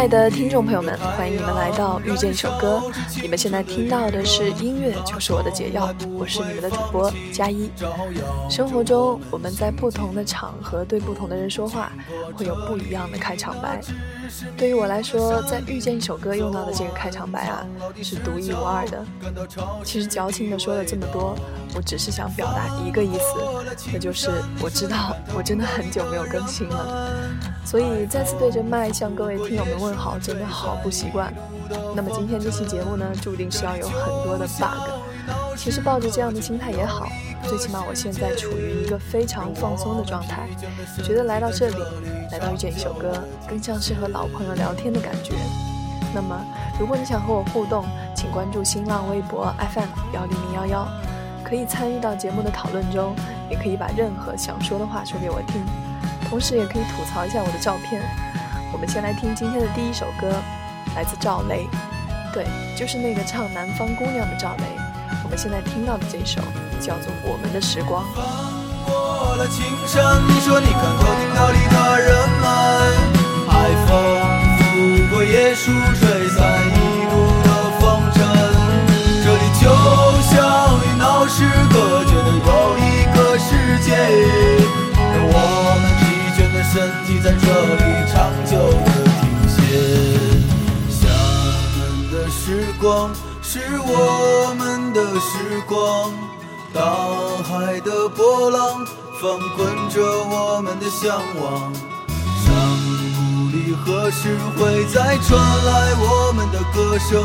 亲爱的听众朋友们，欢迎你们来到遇见一首歌。你们现在听到的是音乐就是我的解药，我是你们的主播佳一。生活中，我们在不同的场合对不同的人说话，会有不一样的开场白。对于我来说，在遇见一首歌用到的这个开场白啊，是独一无二的。其实矫情的说了这么多，我只是想表达一个意思，那就是我知道我真的很久没有更新了，所以再次对着麦向各位听友们问好，真的好不习惯。那么今天这期节目呢，注定是要有很多的 bug。其实抱着这样的心态也好。最起码我现在处于一个非常放松的状态，觉得来到这里，来到遇见一首歌，更像是和老朋友聊天的感觉。那么，如果你想和我互动，请关注新浪微博 FM 幺零零幺幺，可以参与到节目的讨论中，也可以把任何想说的话说给我听，同时也可以吐槽一下我的照片。我们先来听今天的第一首歌，来自赵雷，对，就是那个唱《南方姑娘》的赵雷。我们现在听到的这首。叫做我们的时光翻过了青山你说你看透听道理的人们海风拂过椰树吹散光是我们的时光大海的波浪翻滚着我们的向往，山谷里何时会再传来我们的歌声？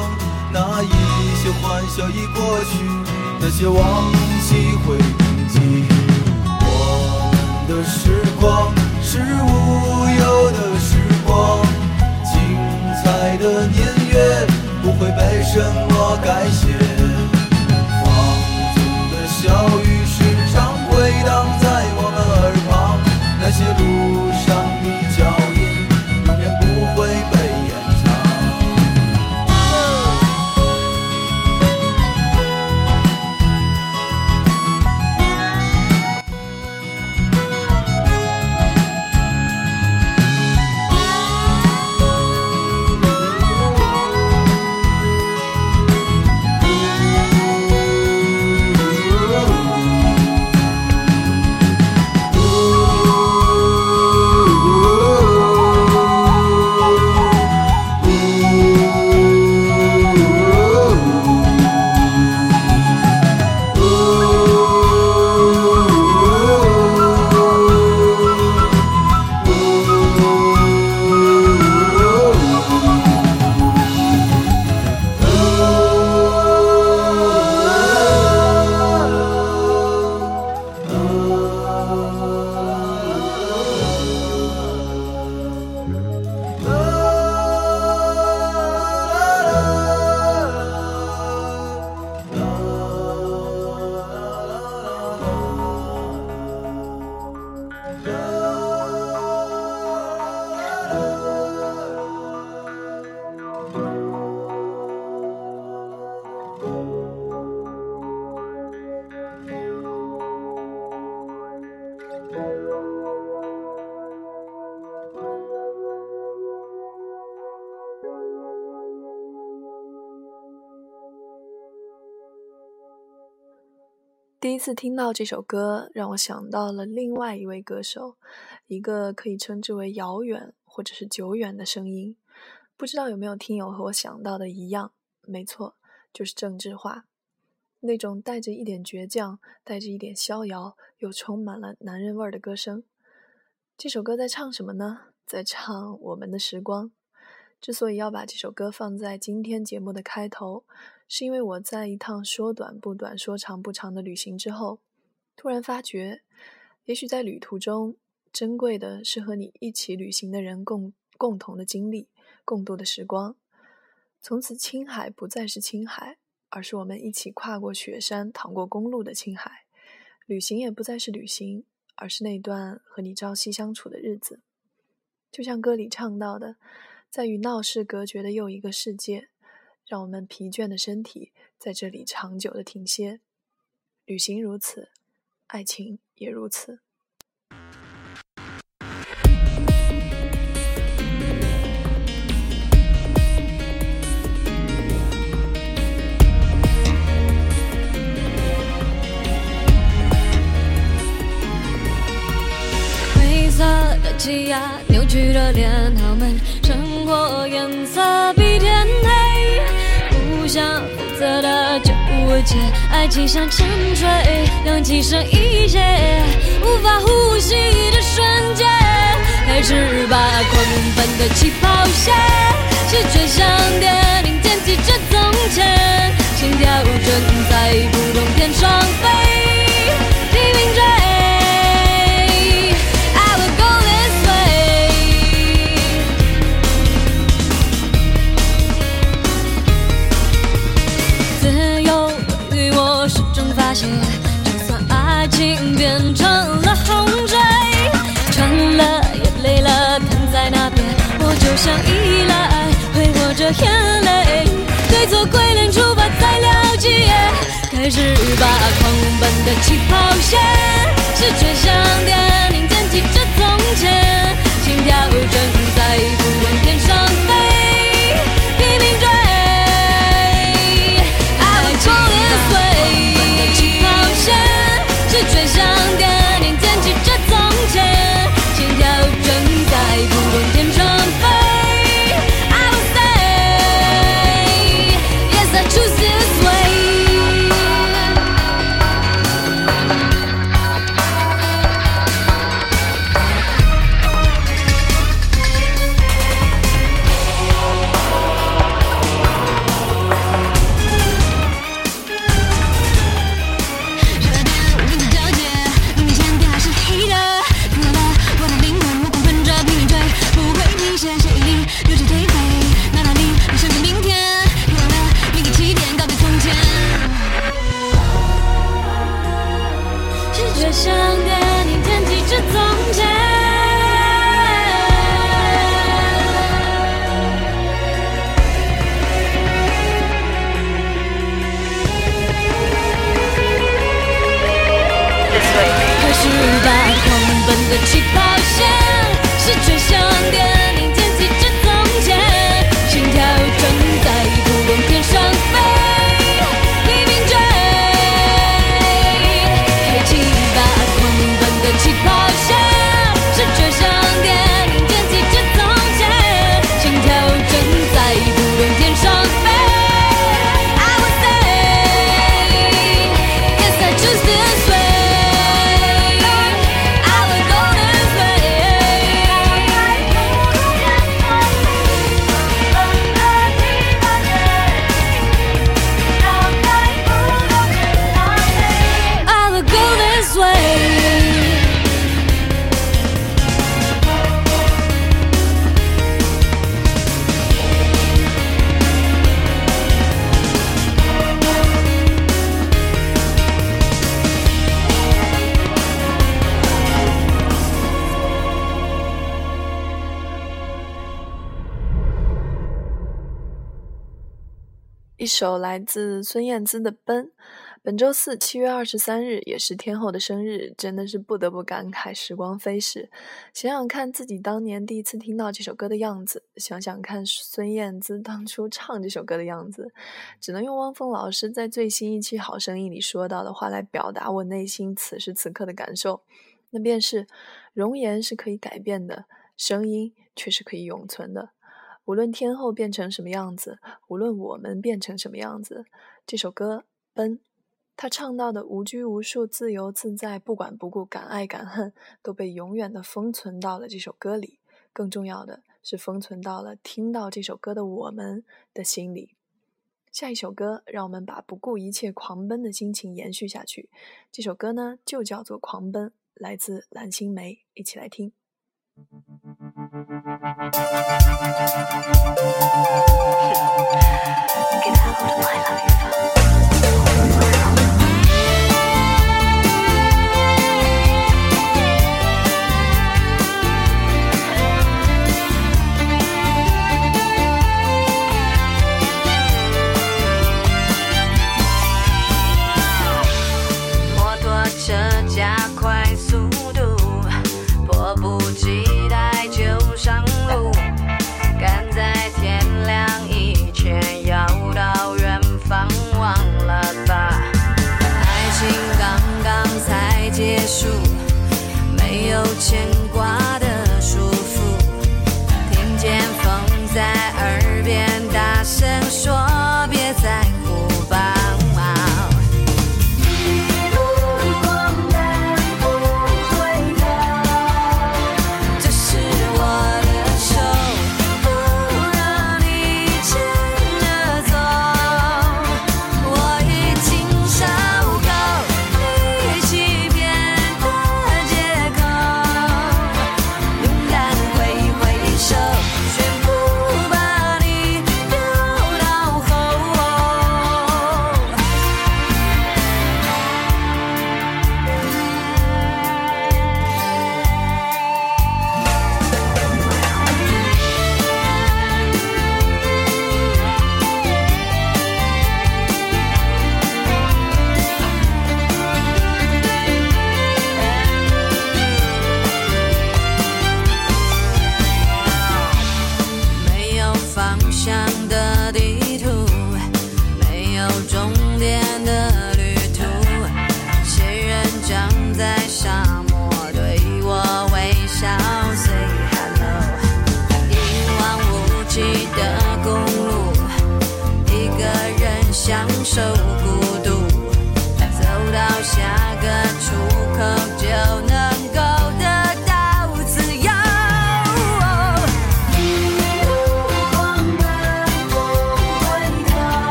那一些欢笑已过去，那些往昔会铭记。我们的时光是无什么改写。第一次听到这首歌，让我想到了另外一位歌手，一个可以称之为遥远或者是久远的声音。不知道有没有听友和我想到的一样？没错，就是郑智化，那种带着一点倔强、带着一点逍遥，又充满了男人味儿的歌声。这首歌在唱什么呢？在唱我们的时光。之所以要把这首歌放在今天节目的开头。是因为我在一趟说短不短、说长不长的旅行之后，突然发觉，也许在旅途中，珍贵的是和你一起旅行的人共共同的经历、共度的时光。从此，青海不再是青海，而是我们一起跨过雪山、淌过公路的青海。旅行也不再是旅行，而是那段和你朝夕相处的日子。就像歌里唱到的，在与闹市隔绝的又一个世界。让我们疲倦的身体在这里长久的停歇。旅行如此爱情也如此。灰色的挤压扭曲的脸他们生活颜色。比天黑不想负责的就无解，爱情像沉睡，氧气剩一些，无法呼吸的瞬间，开始把狂奔的起跑线，视觉像电影，惦记着从前，心跳正在不同天上飞。像依赖，挥霍着眼泪，对错归零，出发才了解，开始把狂奔的起跑线，是追上电影，捡起着从前，心跳正在不断天上飞，拼命追，爱情的狂奔的起跑线，是追上一首来自孙燕姿的《奔》。本周四，七月二十三日，也是天后的生日，真的是不得不感慨时光飞逝。想想看自己当年第一次听到这首歌的样子，想想看孙燕姿当初唱这首歌的样子，只能用汪峰老师在最新一期《好声音》里说到的话来表达我内心此时此刻的感受，那便是：容颜是可以改变的，声音却是可以永存的。无论天后变成什么样子，无论我们变成什么样子，这首歌《奔》，他唱到的无拘无束、自由自在、不管不顾、敢爱敢恨，都被永远的封存到了这首歌里。更重要的是，封存到了听到这首歌的我们的心里。下一首歌，让我们把不顾一切狂奔的心情延续下去。这首歌呢，就叫做《狂奔》，来自蓝心湄，一起来听。Get out of my life. so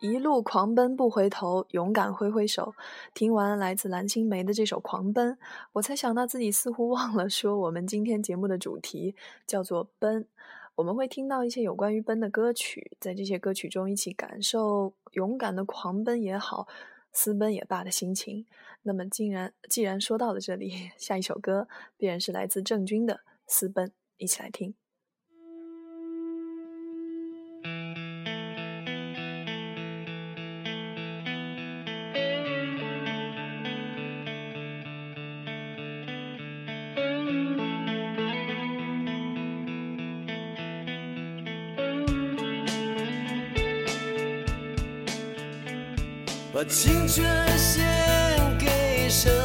一路狂奔不回头，勇敢挥挥手。听完来自蓝心湄的这首狂奔，我才想到自己似乎忘了说我们今天节目的主题叫做奔。我们会听到一些有关于奔的歌曲，在这些歌曲中一起感受勇敢的狂奔也好，私奔也罢的心情。那么既然既然说到了这里，下一首歌必然是来自郑钧的私奔，一起来听。把青春献给谁？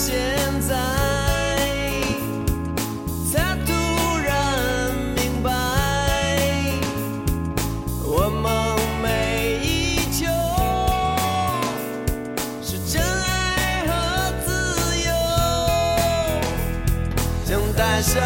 现在才突然明白我梦寐以求是真爱和自由。想带上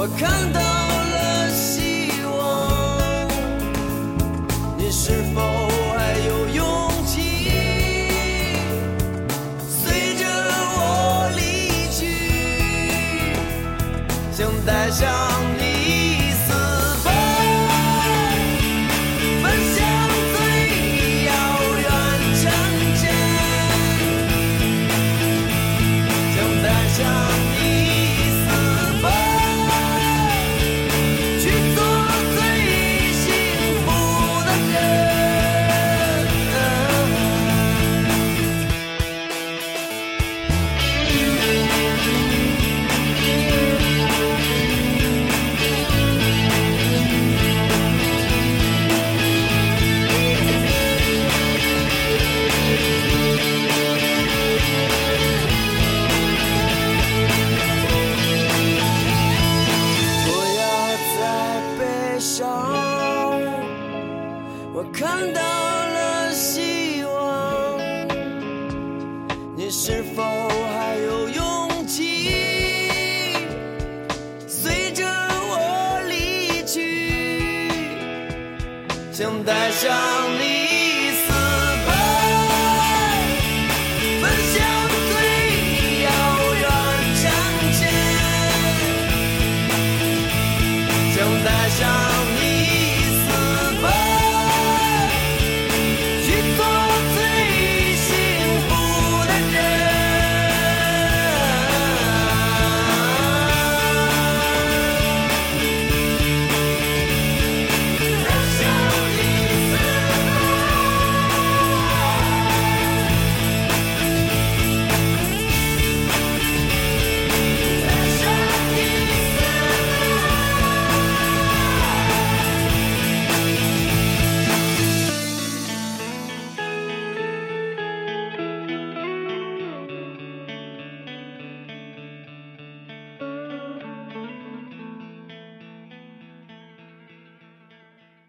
我看到。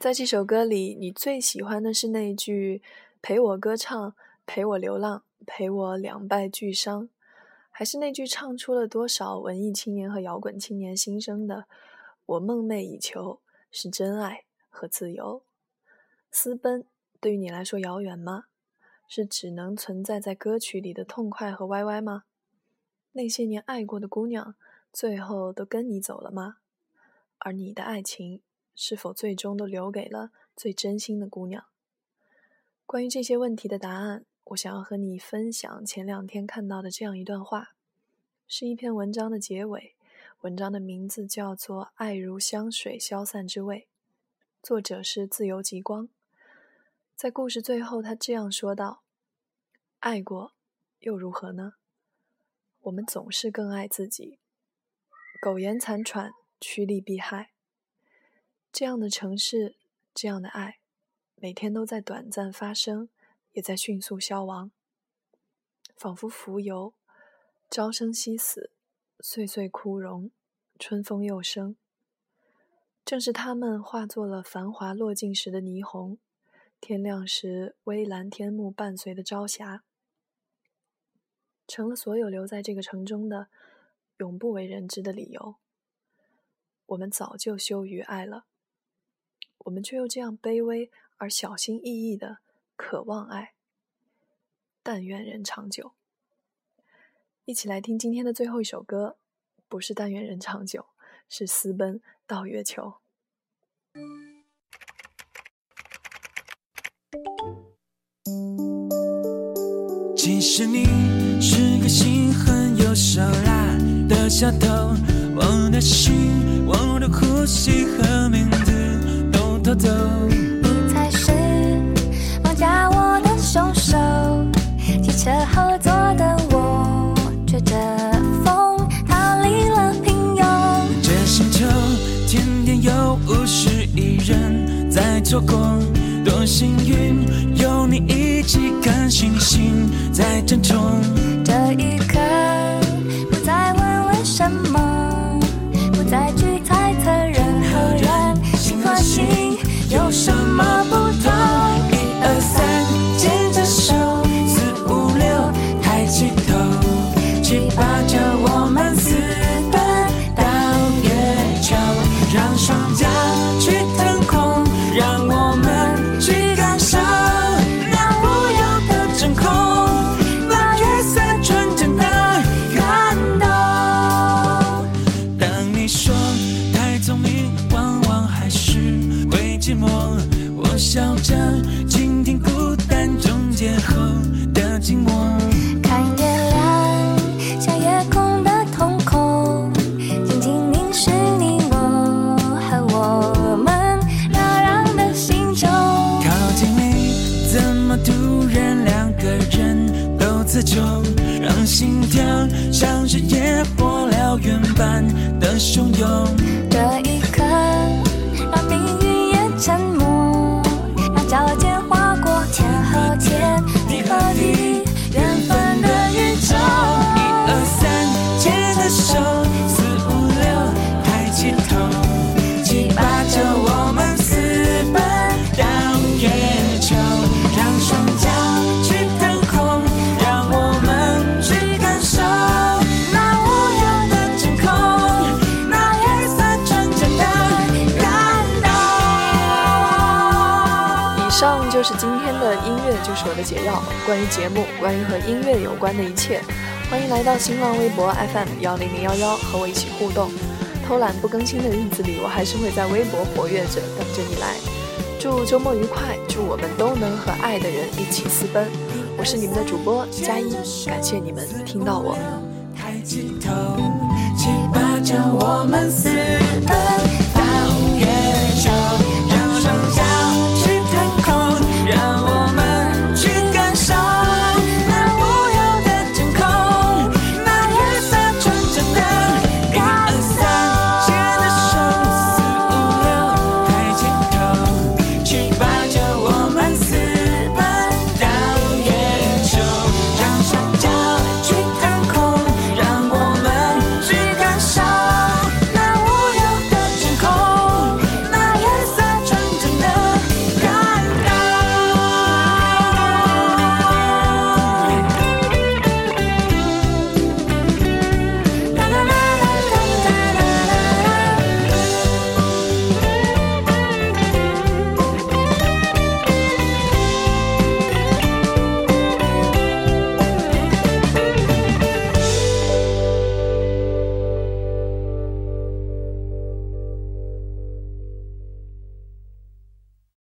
在这首歌里，你最喜欢的是那句“陪我歌唱，陪我流浪，陪我两败俱伤”，还是那句唱出了多少文艺青年和摇滚青年心声的“我梦寐以求是真爱和自由”？私奔对于你来说遥远吗？是只能存在在歌曲里的痛快和歪歪吗？那些年爱过的姑娘，最后都跟你走了吗？而你的爱情？是否最终都留给了最真心的姑娘？关于这些问题的答案，我想要和你分享前两天看到的这样一段话，是一篇文章的结尾。文章的名字叫做《爱如香水，消散之味》，作者是自由极光。在故事最后，他这样说道：“爱过又如何呢？我们总是更爱自己，苟延残喘，趋利避害。”这样的城市，这样的爱，每天都在短暂发生，也在迅速消亡，仿佛浮游，朝生夕死，岁岁枯荣，春风又生。正是他们化作了繁华落尽时的霓虹，天亮时微蓝天幕伴随的朝霞，成了所有留在这个城中的永不为人知的理由。我们早就羞于爱了。我们却又这样卑微而小心翼翼的渴望爱，但愿人长久。一起来听今天的最后一首歌，不是但愿人长久，是私奔到月球。其实你是个心狠又手辣的小偷，我的心，我的呼吸和。你才是绑架我的凶手。汽车后座的我，吹着风逃离了平庸。这星球天天有五十亿人在错过，多幸运有你一起看星星在争宠。这一就是今天的音乐，就是我的解药。关于节目，关于和音乐有关的一切，欢迎来到新浪微博 FM 幺零零幺幺和我一起互动。偷懒不更新的日子里，我还是会在微博活跃着，等着你来。祝周末愉快，祝我们都能和爱的人一起私奔。我是你们的主播佳一，感谢你们听到我。抬起头，七八九，我们私奔。